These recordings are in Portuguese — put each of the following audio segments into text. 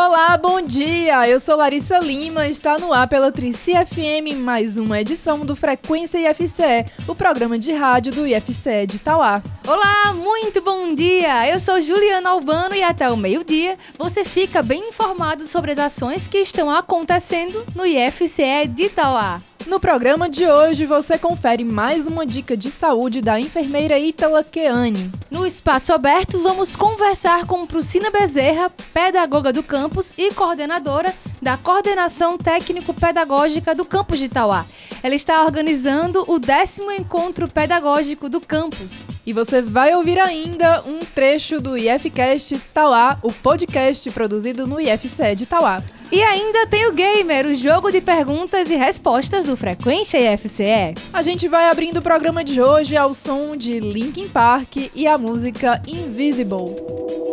Olá, bom dia! Eu sou Larissa Lima, está no ar pela Trici FM, mais uma edição do Frequência IFCE, o programa de rádio do IFCE de Itauá. Olá, muito bom dia! Eu sou Juliana Albano e até o meio-dia você fica bem informado sobre as ações que estão acontecendo no IFCE de Itauá. No programa de hoje você confere mais uma dica de saúde da enfermeira Ítala Keane. No espaço aberto vamos conversar com Prucina Bezerra, pedagoga do campus e coordenadora da Coordenação Técnico-Pedagógica do campus de Itauá. Ela está organizando o décimo encontro pedagógico do campus. E você vai ouvir ainda um trecho do IFCast Tauá, o podcast produzido no IFCE de Tauá. E ainda tem o Gamer, o jogo de perguntas e respostas do Frequência IFCE. A gente vai abrindo o programa de hoje ao som de Linkin Park e a música Invisible.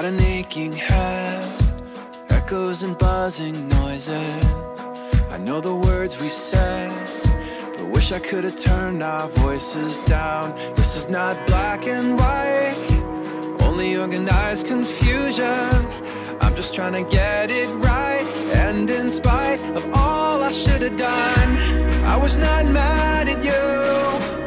Got an aching head, echoes and buzzing noises. I know the words we said, but wish I could have turned our voices down. This is not black and white, only organized confusion. I'm just trying to get it right, and in spite of all I should have done, I was not mad at you.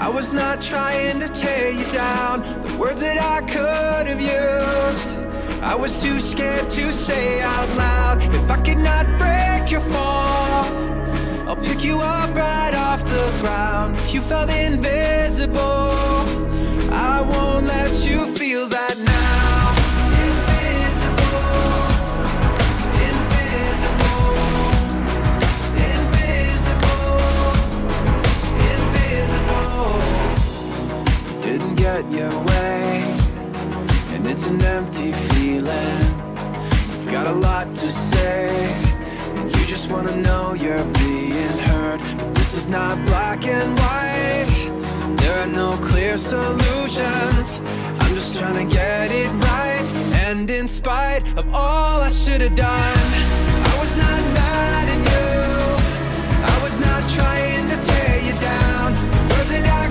I was not trying to tear you down. The words that I could have used, I was too scared to say out loud. If I could not break your fall, I'll pick you up right off the ground. If you felt invisible, I won't let you feel that now. Your way, and it's an empty feeling. You've got a lot to say, and you just wanna know you're being heard. But this is not black and white. There are no clear solutions. I'm just trying to get it right. And in spite of all I should have done, I was not mad at you. I was not trying to tear you down. Words that I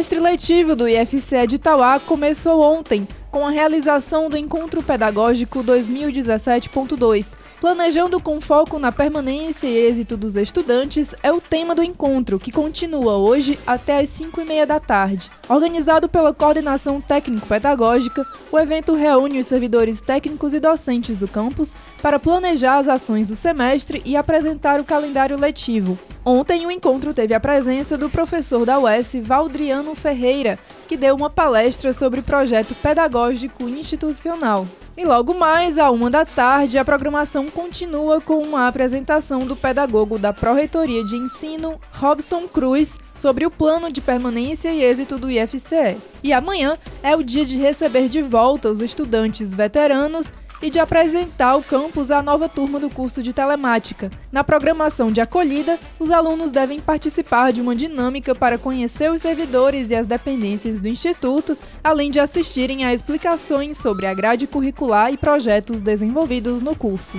semestre letivo do IFCE de Itauá começou ontem, com a realização do Encontro Pedagógico 2017.2. Planejando com foco na permanência e êxito dos estudantes é o tema do encontro, que continua hoje até às 5 e meia da tarde. Organizado pela Coordenação Técnico-Pedagógica, o evento reúne os servidores técnicos e docentes do campus para planejar as ações do semestre e apresentar o calendário letivo. Ontem, o encontro teve a presença do professor da UES, Valdriano Ferreira, que deu uma palestra sobre projeto pedagógico institucional. E logo mais, à uma da tarde, a programação continua com uma apresentação do pedagogo da Pró-Reitoria de Ensino, Robson Cruz, sobre o plano de permanência e êxito do IFCE. E amanhã é o dia de receber de volta os estudantes veteranos e de apresentar ao campus a nova turma do curso de telemática. Na programação de acolhida, os alunos devem participar de uma dinâmica para conhecer os servidores e as dependências do Instituto, além de assistirem a explicações sobre a grade curricular e projetos desenvolvidos no curso.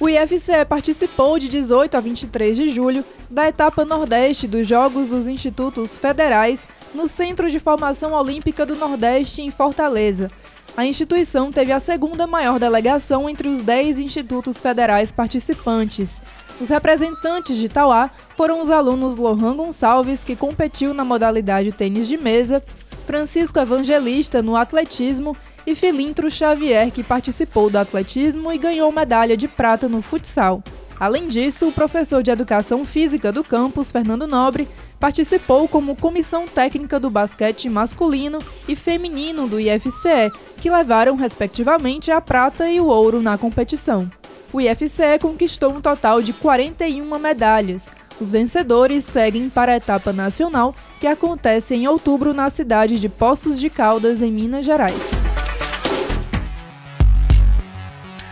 O IFCE participou de 18 a 23 de julho da etapa Nordeste dos Jogos dos Institutos Federais no Centro de Formação Olímpica do Nordeste, em Fortaleza. A instituição teve a segunda maior delegação entre os 10 institutos federais participantes. Os representantes de Tauá foram os alunos Lohan Gonçalves, que competiu na modalidade tênis de mesa, Francisco Evangelista no atletismo e Filintro Xavier, que participou do atletismo e ganhou medalha de prata no futsal. Além disso, o professor de Educação Física do campus, Fernando Nobre, participou como comissão técnica do basquete masculino e feminino do IFCE, que levaram respectivamente a prata e o ouro na competição. O IFCE conquistou um total de 41 medalhas. Os vencedores seguem para a etapa nacional, que acontece em outubro na cidade de Poços de Caldas, em Minas Gerais.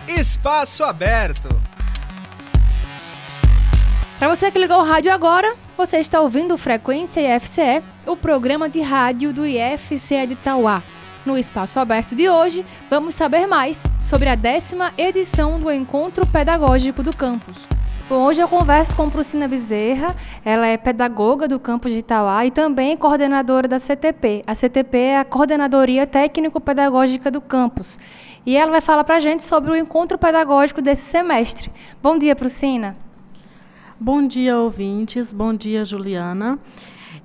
Espaço aberto. Para você que ligou o rádio agora, você está ouvindo Frequência IFCE, o programa de rádio do IFCE de Tauá. No espaço aberto de hoje, vamos saber mais sobre a décima edição do Encontro Pedagógico do Campus. Bom, hoje eu converso com Prucina Bezerra, ela é pedagoga do campus de Itauá e também coordenadora da CTP. A CTP é a Coordenadoria Técnico-Pedagógica do campus. E ela vai falar para a gente sobre o encontro pedagógico desse semestre. Bom dia, Prucina. Bom dia, ouvintes. Bom dia, Juliana.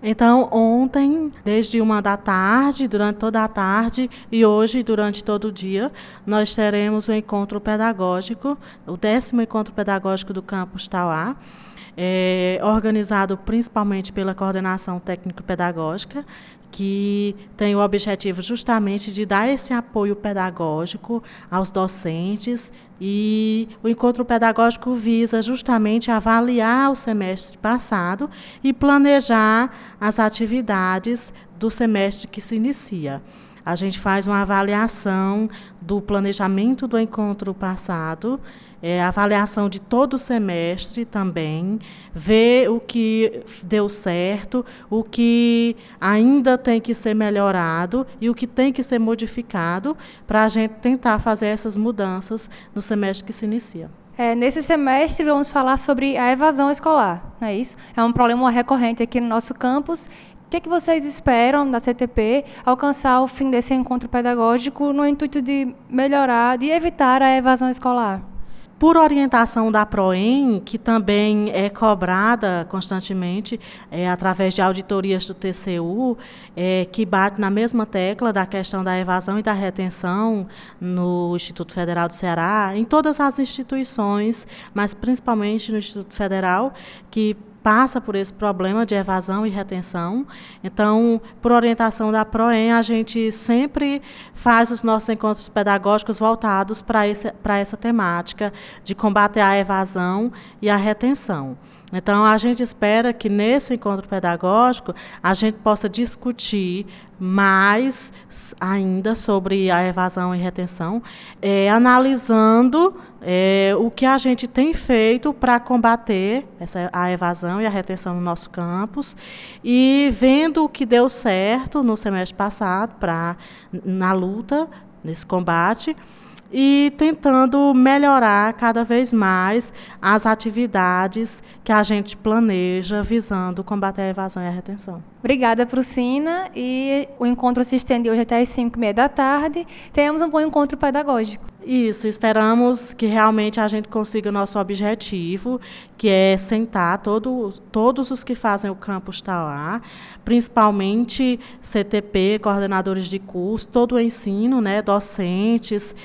Então, ontem, desde uma da tarde, durante toda a tarde, e hoje, durante todo o dia, nós teremos o encontro pedagógico, o décimo encontro pedagógico do campus Tauá, é, organizado principalmente pela coordenação técnico-pedagógica, que tem o objetivo justamente de dar esse apoio pedagógico aos docentes e o encontro pedagógico visa justamente avaliar o semestre passado e planejar as atividades do semestre que se inicia. A gente faz uma avaliação do planejamento do encontro passado é, avaliação de todo o semestre também, ver o que deu certo, o que ainda tem que ser melhorado e o que tem que ser modificado para a gente tentar fazer essas mudanças no semestre que se inicia. É, nesse semestre vamos falar sobre a evasão escolar, não é isso? É um problema recorrente aqui no nosso campus que, é que vocês esperam da CTP alcançar o fim desse encontro pedagógico no intuito de melhorar, de evitar a evasão escolar? por orientação da PROEM, que também é cobrada constantemente é, através de auditorias do TCU, é, que bate na mesma tecla da questão da evasão e da retenção no Instituto Federal do Ceará, em todas as instituições, mas principalmente no Instituto Federal, que passa por esse problema de evasão e retenção. Então, por orientação da PROEM, a gente sempre faz os nossos encontros pedagógicos voltados para essa temática de combater a evasão e a retenção. Então, a gente espera que nesse encontro pedagógico a gente possa discutir mais ainda sobre a evasão e retenção, é, analisando é, o que a gente tem feito para combater essa, a evasão e a retenção no nosso campus e vendo o que deu certo no semestre passado pra, na luta, nesse combate e tentando melhorar cada vez mais as atividades que a gente planeja visando combater a evasão e a retenção. Obrigada, Prucina. E o encontro se estende hoje até as 5 e meia da tarde. Temos um bom encontro pedagógico. Isso, esperamos que realmente a gente consiga o nosso objetivo, que é sentar todo, todos os que fazem o campus Tauá, principalmente CTP, coordenadores de curso, todo o ensino, né, docentes,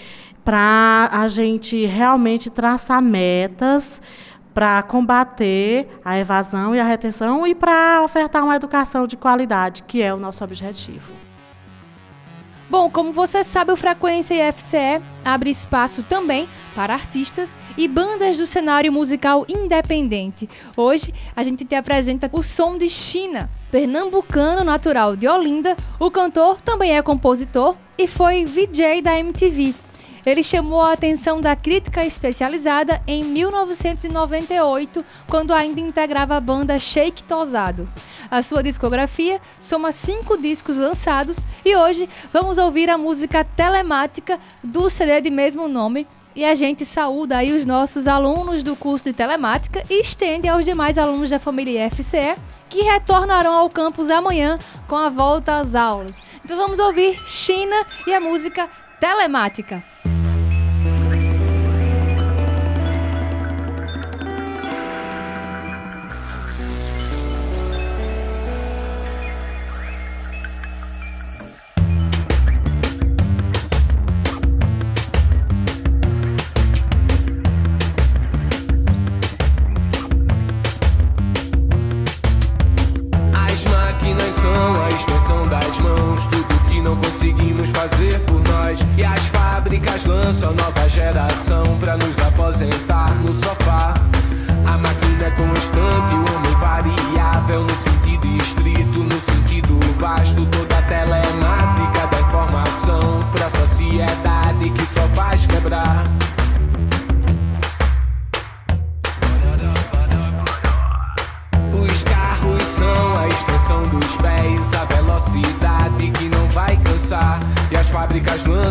para a gente realmente traçar metas para combater a evasão e a retenção e para ofertar uma educação de qualidade, que é o nosso objetivo. Bom, como você sabe, o Frequência IFCE abre espaço também para artistas e bandas do cenário musical independente. Hoje, a gente te apresenta o som de China. Pernambucano natural de Olinda, o cantor também é compositor e foi VJ da MTV. Ele chamou a atenção da crítica especializada em 1998, quando ainda integrava a banda Shake Tosado. A sua discografia soma cinco discos lançados e hoje vamos ouvir a música telemática do CD de mesmo nome. E a gente saúda aí os nossos alunos do curso de telemática e estende aos demais alunos da família FCE que retornarão ao campus amanhã com a volta às aulas. Então vamos ouvir China e a música telemática.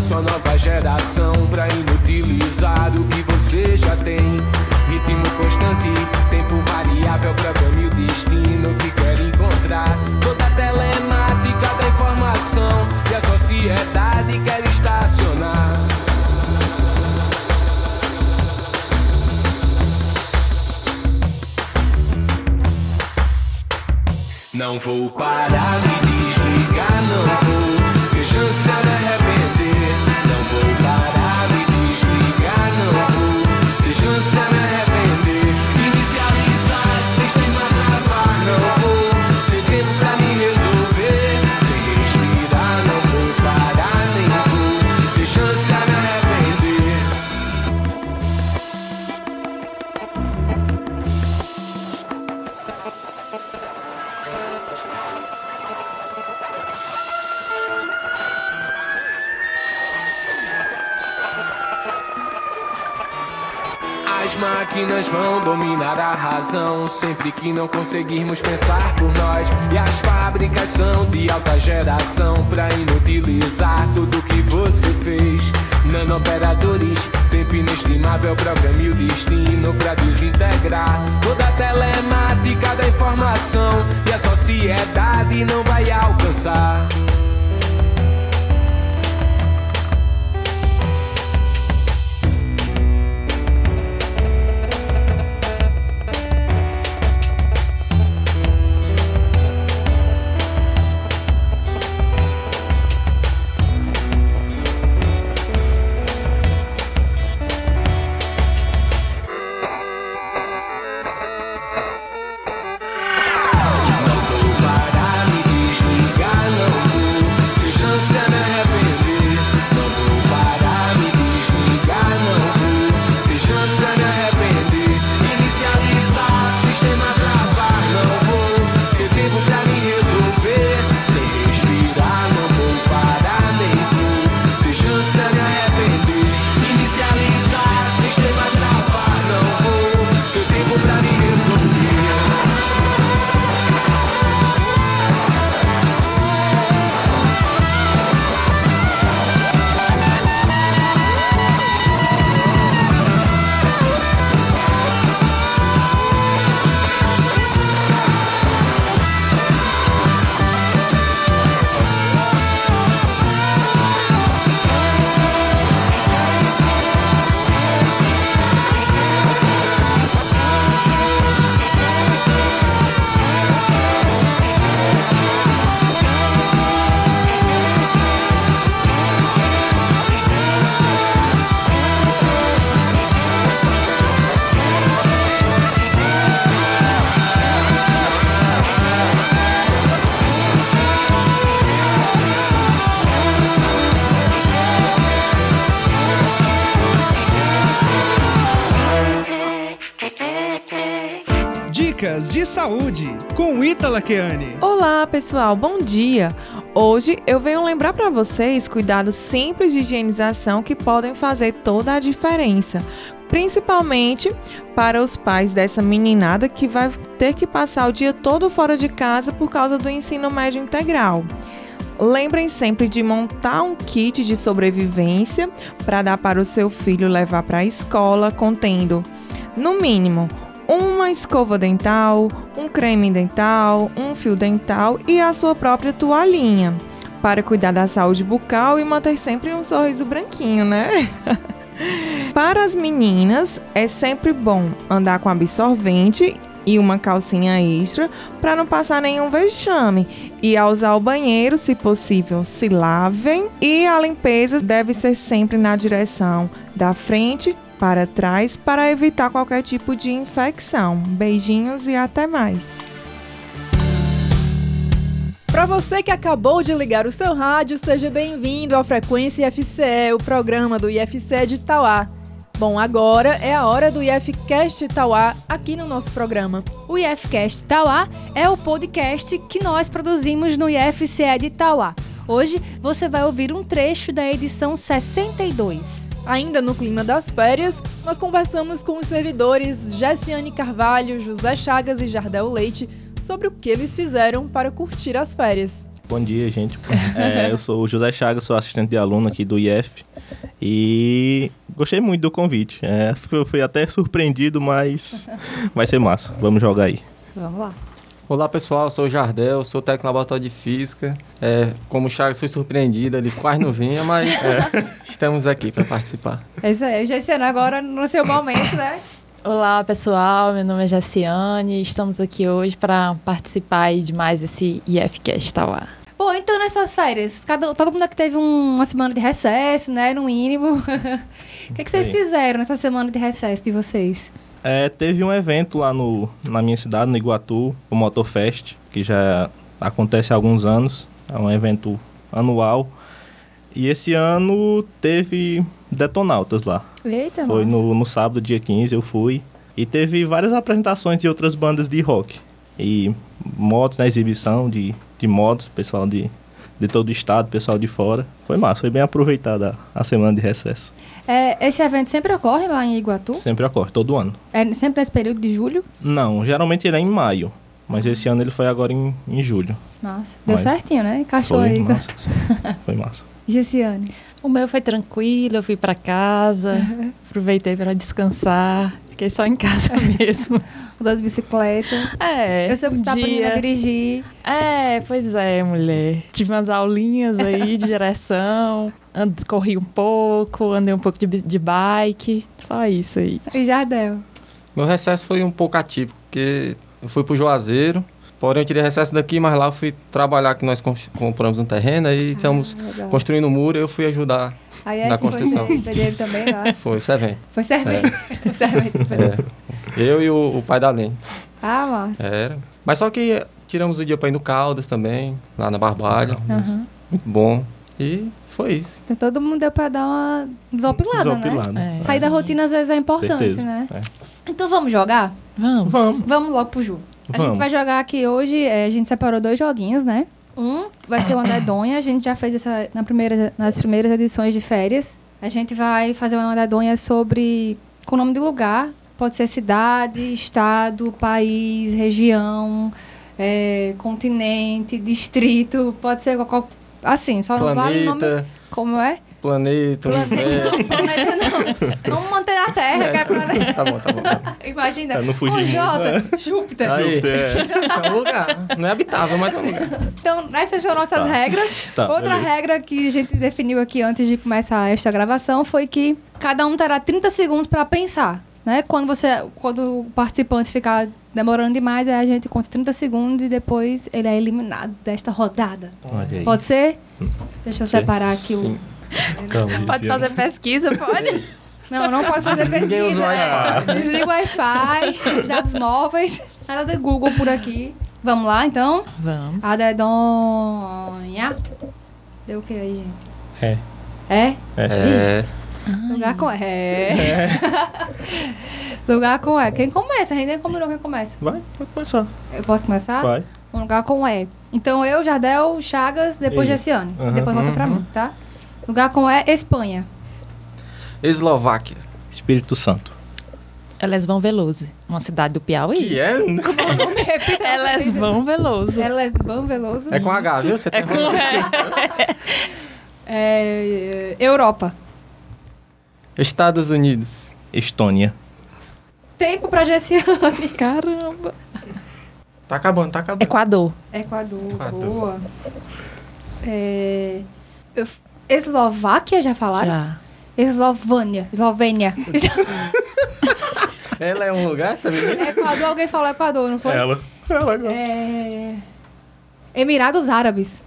Fábricas lançam a nova geração pra inutilizar o que você já tem. Ritmo constante, tempo variável, programa e o destino que quer encontrar. Toda a telemática da informação e a sociedade quer estacionar. Não vou parar, razão sempre que não conseguirmos pensar por nós. E as fábricas são de alta geração pra inutilizar tudo que você fez. Nanooperadores, tempo inestimável, programa e o destino pra desintegrar toda a telemática da informação e a sociedade não vai alcançar. Ítala Keane. Olá, pessoal, bom dia! Hoje eu venho lembrar para vocês cuidados simples de higienização que podem fazer toda a diferença, principalmente para os pais dessa meninada que vai ter que passar o dia todo fora de casa por causa do ensino médio integral. Lembrem sempre de montar um kit de sobrevivência para dar para o seu filho levar para a escola, contendo, no mínimo, uma escova dental, um creme dental, um fio dental e a sua própria toalhinha, para cuidar da saúde bucal e manter sempre um sorriso branquinho, né? Para as meninas, é sempre bom andar com absorvente e uma calcinha extra para não passar nenhum vexame. E ao usar o banheiro, se possível, se lavem. E a limpeza deve ser sempre na direção da frente para trás para evitar qualquer tipo de infecção. Beijinhos e até mais. Para você que acabou de ligar o seu rádio, seja bem-vindo à Frequência IFCE, o programa do IFCE de Itauá. Bom, agora é a hora do IFCast Itauá aqui no nosso programa. O IFCast Itauá é o podcast que nós produzimos no IFCE de Itauá. Hoje você vai ouvir um trecho da edição 62. Ainda no clima das férias, nós conversamos com os servidores Jessiane Carvalho, José Chagas e Jardel Leite sobre o que eles fizeram para curtir as férias. Bom dia, gente. É, eu sou o José Chagas, sou assistente de aluno aqui do IF e gostei muito do convite. É, fui, fui até surpreendido, mas vai ser massa. Vamos jogar aí. Vamos lá. Olá pessoal, sou o Jardel, sou técnico no laboratório de física. É, como o Chagas fui surpreendido, ele quase não vinha, mas é, estamos aqui para participar. É isso aí, Jessiane, agora no seu momento, né? Olá pessoal, meu nome é Jaciane, estamos aqui hoje para participar aí de mais esse IFCast Tauá. Bom, então nessas férias, cada, todo mundo aqui teve um- uma semana de recesso, né? No mínimo. O que, que vocês fizeram nessa semana de recesso de vocês? É, teve um evento lá no, na minha cidade, no Iguatu, o Motorfest, que já acontece há alguns anos. É um evento anual. E esse ano teve detonautas lá. Eita, Foi no, no sábado, dia 15, eu fui. E teve várias apresentações de outras bandas de rock. E motos na exibição de, de motos, pessoal de, de todo o estado, pessoal de fora. Foi massa, foi bem aproveitada a semana de recesso. É, esse evento sempre ocorre lá em Iguatu? Sempre ocorre, todo ano. É sempre nesse período de julho? Não, geralmente ele é em maio. Mas esse ano ele foi agora em, em julho. Nossa, deu Mas- certinho, né? Encaixou Foi aí. massa. foi massa. Gessiane. O meu foi tranquilo, eu fui para casa, aproveitei para descansar, fiquei só em casa mesmo. Mudou de bicicleta. É, Eu sei que você tá dia- aprendendo a dirigir. É, pois é, mulher. Tive umas aulinhas aí de direção, and- corri um pouco, andei um pouco de, de bike, só isso aí. E Jardel. Meu recesso foi um pouco atípico, porque eu fui pro Juazeiro, porém eu tirei recesso daqui, mas lá eu fui trabalhar que nós compramos um terreno aí estamos legal. construindo um muro e eu fui ajudar. Aí na esse foi construção. ser pedreiro também lá. Foi esse evento. Foi servente. Foi servente. É. Eu e o, o pai da Lene. Ah, massa. Era. Mas só que tiramos o dia para ir no Caldas também, lá na Barbalha. Aham. Muito bom. E foi isso. Então todo mundo deu pra dar uma desopilada, né? Desopilado. É. Sair da rotina às vezes é importante, Certeza. né? É. Então vamos jogar? Vamos. Vamos. Vamos logo pro jogo. A gente vai jogar aqui hoje, é, a gente separou dois joguinhos, né? Um vai ser uma dedonha, a gente já fez essa na primeira, nas primeiras edições de férias. A gente vai fazer uma dedonha sobre com o nome de lugar. Pode ser cidade, estado, país, região, é, continente, distrito, pode ser qualquer. Assim, só não vale o nome. Planeta, Como é? Planeta, Planeta universo. não, planeta não. Vamos manter a Terra, que é planeta. Tá bom, tá bom. Tá bom. Imagina. Pra não fugir o Jota, né? Júpiter. Aí, É. é um lugar. Não é habitável, mas é um lugar. Então, essas são nossas Tá. regras. Tá, Outra beleza. regra que a gente definiu aqui antes de começar esta gravação foi que cada um terá 30 segundos para pensar. Né? Quando, você, quando o participante ficar demorando demais, aí a gente conta 30 segundos e depois ele é eliminado desta rodada. Olha aí. Pode ser? Deixa eu Sim. separar aqui o. Calma, Pode fazer pesquisa, pode? Não, não pode fazer Ninguém usa pesquisa. é. Wi-Fi. Desliga o Wi-Fi, os dados móveis, nada de Google por aqui. Vamos lá, então? Vamos. A dedonha. Deu o que aí, gente? É. É? É. Lugar com E. É. lugar com E. Quem começa? A gente nem combinou quem começa. Vai, vai começar. Eu posso começar? Vai. Um lugar com E. Então eu, Jardel, Chagas, depois E. Jessiane. Aham. Depois volta pra mim, tá? Lugar com E, Espanha. Eslováquia. Espírito Santo. Elesvão Veloso, uma cidade do Piauí. Que é? Repita. Elesvão Veloso. É Lesbão Veloso. É com H, viu? Você É tem com É, Europa. Estados Unidos. Estônia. Tempo pra Jessiane. Caramba. Tá acabando, tá acabando. Equador. Equador, Equador. boa. É, eu- Eslováquia, já falaram? Já. Eslovânia. Eslovênia. Ela é um lugar, essa menina? Equador, alguém falou Equador, não foi? Ela. Ela. É... Emirados Árabes.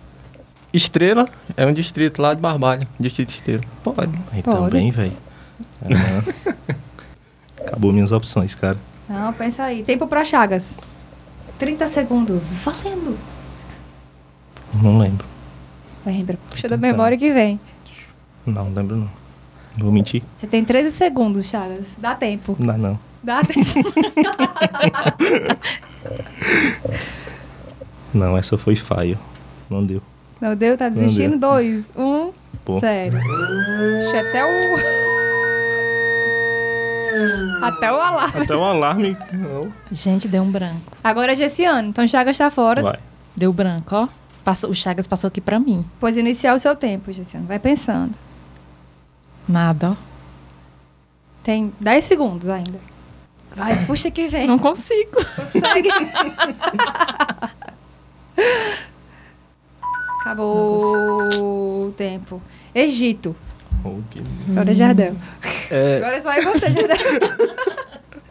Estrela é um distrito lá de Barbalha. Distrito Estrela. Pode. Aí Pode. também, velho. Ah, Acabou minhas opções, cara. Não, pensa aí. Tempo pra Chagas. 30 segundos. Valendo. Não lembro. Lembra. Puxa da memória que vem. Não, lembro não. Vou mentir? Você tem 13 segundos, Chagas. Dá tempo. Não, não. Dá tempo. Não, essa foi falho. Não deu. Não deu? Tá desistindo? deu. Dois, um, Pô. zero. Ixi, até o... Até o alarme. Até o alarme. Não. Gente, deu um branco. Agora é Gessiano. Então Chagas tá fora. Vai. Deu branco, ó. Passou, o Chagas passou aqui pra mim. Pois iniciar o seu tempo, Gessiano. Vai pensando. Nada, ó. Tem 10 segundos ainda. Vai, puxa que vem. Não consigo. Consegue. Acabou o tempo. Egito. Oh, que- Agora é Jardel. É, Agora é só aí você, Jardel.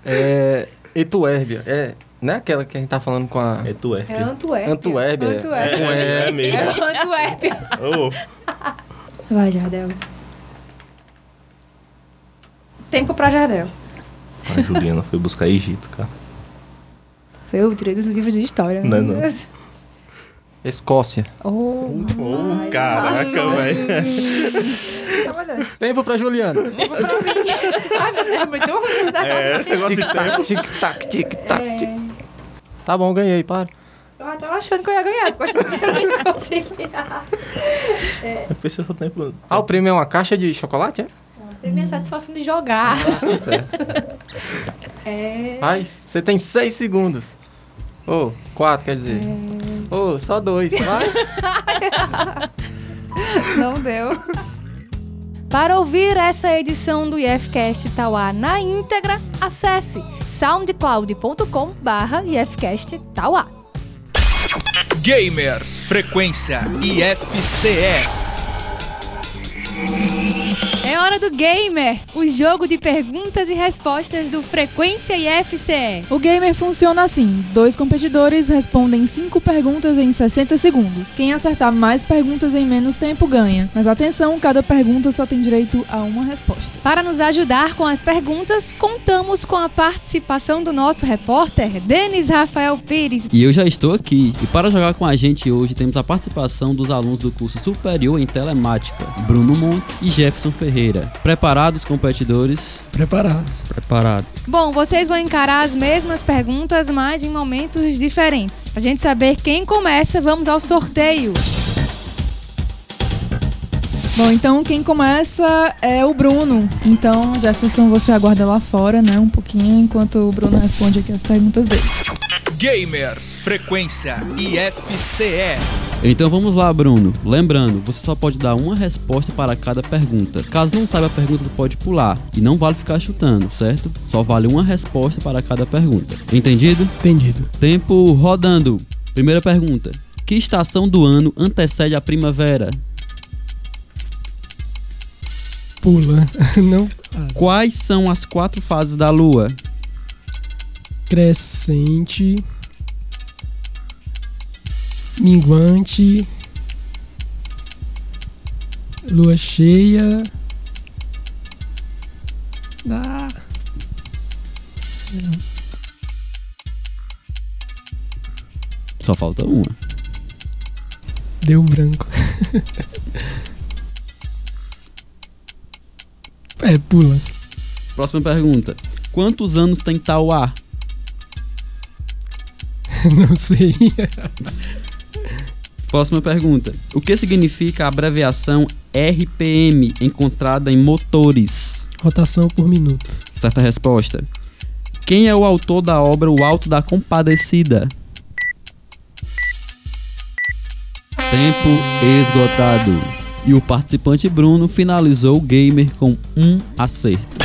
é Etuérbia. É, não é aquela que a gente tá falando com a... É tu, é. É Antuérpia. Antuérpia. Antuérpia. É, E. é mesmo. É Antuérpia. Ô, Vai, Jardel. Tempo pra Jardel. a Juliana foi buscar Egito, cara. Foi eu tirei dos livros de história. Não, meu não. Escócia. Oh, Ô, caraca, velho. Tá. Tempo pra Juliana. Ai, meu Deus, é muito ruim. Tá É, negócio de tempo. Tic-tac, tic-tac, É. tic Tá bom, ganhei, para. Eu tava achando que eu ia ganhar, porque eu achei que eu pensei no tempo. Ah, o prêmio é uma caixa de chocolate, é? Tem minha satisfação de jogar. Certo. É. Ai, você tem seis segundos. Ô, quatro, quer dizer. Ô, só dois, vai. Não deu. Para ouvir essa edição do IFCast Tauá na íntegra, acesse soundcloud.com barra IFCast Tauá. Gamer Frequência IFCE. É hora do Gamer, o jogo de perguntas e respostas do Frequência IFCE. O gamer funciona assim: dois competidores respondem cinco perguntas em 60 segundos. Quem acertar mais perguntas em menos tempo ganha. Mas atenção, cada pergunta só tem direito a uma resposta. Para nos ajudar com as perguntas, contamos com a participação do nosso repórter Denis Rafael Pires. E eu já estou aqui. E para jogar com a gente hoje temos a participação dos alunos do curso superior em telemática, Bruno Montes e Jefferson Ferreira. Preparados, competidores? Preparados. Preparado. Bom, vocês vão encarar as mesmas perguntas, mas em momentos diferentes. Pra gente saber quem começa, vamos ao sorteio. Bom, então quem começa é o Bruno. Então, Jefferson, você aguarda lá fora, né, um pouquinho, enquanto o Bruno responde aqui as perguntas dele. Gamer Frequência IFCE. Então vamos lá, Bruno. Lembrando, você só pode dar uma resposta para cada pergunta. Caso não saiba a pergunta, pode pular. E não vale ficar chutando, certo? Só vale uma resposta para cada pergunta. Entendido? Entendido. Tempo rodando. Primeira pergunta. Que estação do ano antecede a primavera? Pula. Não. Ah, Quais são as quatro fases da lua? crescente. Minguante. Lua cheia. Ah, Só falta uma. deu branco. É, pula. Próxima pergunta. Quantos anos tem Tauá? Não sei. Próxima pergunta. O que significa a abreviação RPM encontrada em motores? Rotação por minuto. Certa resposta. Quem é o autor da obra O Alto da Compadecida? Tempo esgotado. E o participante Bruno finalizou o gamer com um acerto.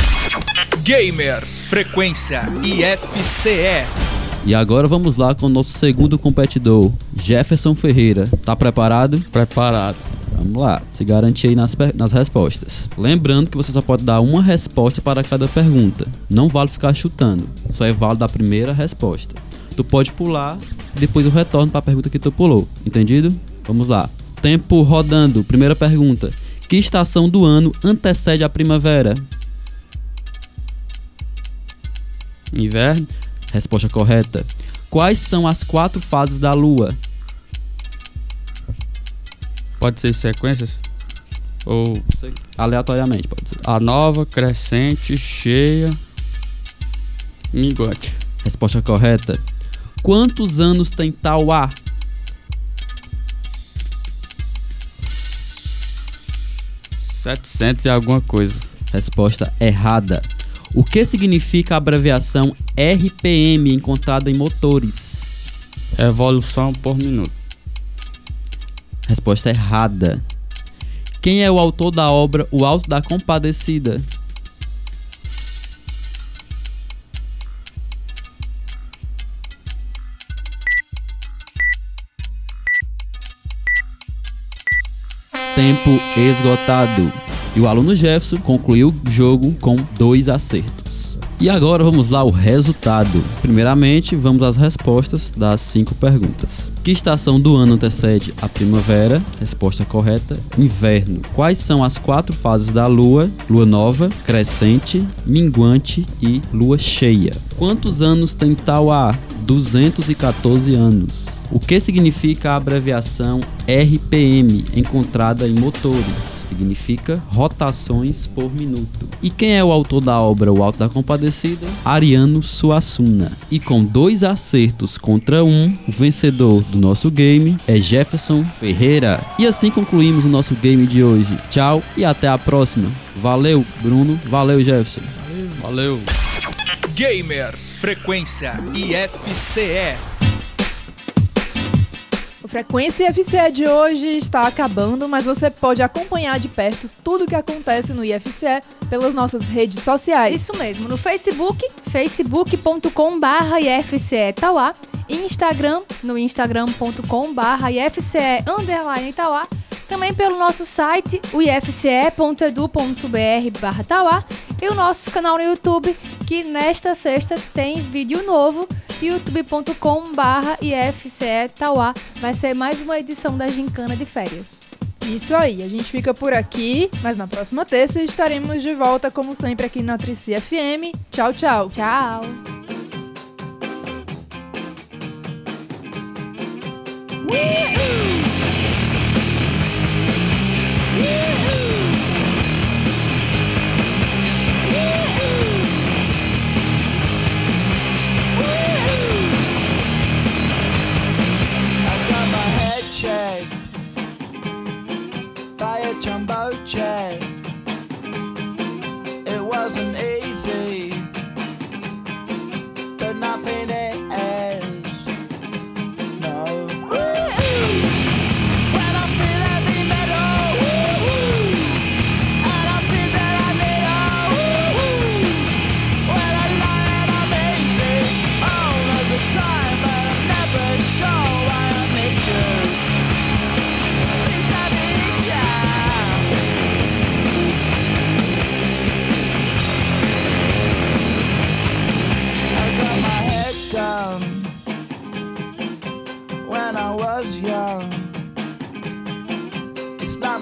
Gamer Frequência IFCE. E agora vamos lá com o nosso segundo competidor, Jefferson Ferreira. Tá preparado? Preparado. Vamos lá, se garantir aí nas, nas respostas. Lembrando que você só pode dar uma resposta para cada pergunta. Não vale ficar chutando, só é válido a primeira resposta. Tu pode pular e depois eu retorno para a pergunta que tu pulou. Entendido? Vamos lá. Tempo rodando. Primeira pergunta. Que estação do ano antecede a primavera? Inverno. Resposta correta. Quais são as quatro fases da lua? Pode ser sequências? Ou Aleatoriamente, pode ser. a nova, crescente, cheia, minguante. Resposta correta. Quantos anos tem Tauá? Setecentos e alguma coisa. Resposta errada. O que significa a abreviação RPM encontrada em motores? Evolução por minuto. Resposta errada. Quem é o autor da obra O Alto da Compadecida? Tempo esgotado. E o aluno Jefferson concluiu o jogo com dois acertos. E agora vamos lá o resultado. Primeiramente, vamos às respostas das cinco perguntas. Que estação do ano antecede a primavera? Resposta correta: inverno. Quais são as quatro fases da lua? Lua nova, crescente, minguante e lua cheia. Quantos anos tem Tauá? 214 anos. O que significa a abreviação RPM encontrada em motores? Significa rotações por minuto. E quem é o autor da obra O Alto da Compadecida? Ariano Suassuna. E com dois acertos contra um, o vencedor do nosso game é Jefferson Ferreira. E assim concluímos o nosso game de hoje. Tchau e até a próxima. Valeu, Bruno. Valeu, Jefferson. Valeu. Gamer Frequência IFCE. O Frequência IFCE de hoje está acabando, mas você pode acompanhar de perto tudo o que acontece no IFCE pelas nossas redes sociais. Isso mesmo, no Facebook, facebook.com.br IFCE Tauá, Instagram, no instagram.com.br IFCE underline Tauá, também pelo nosso site, o ifce.edu.br barra Tauá, e o nosso canal no YouTube, que nesta sexta tem vídeo novo, youtube.com barra IFCE Tauá. Vai ser mais uma edição da Gincana de Férias. Isso aí, a gente fica por aqui, mas na próxima terça estaremos de volta, como sempre, aqui na Trici FM. Tchau, tchau. Tchau.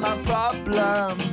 My problem.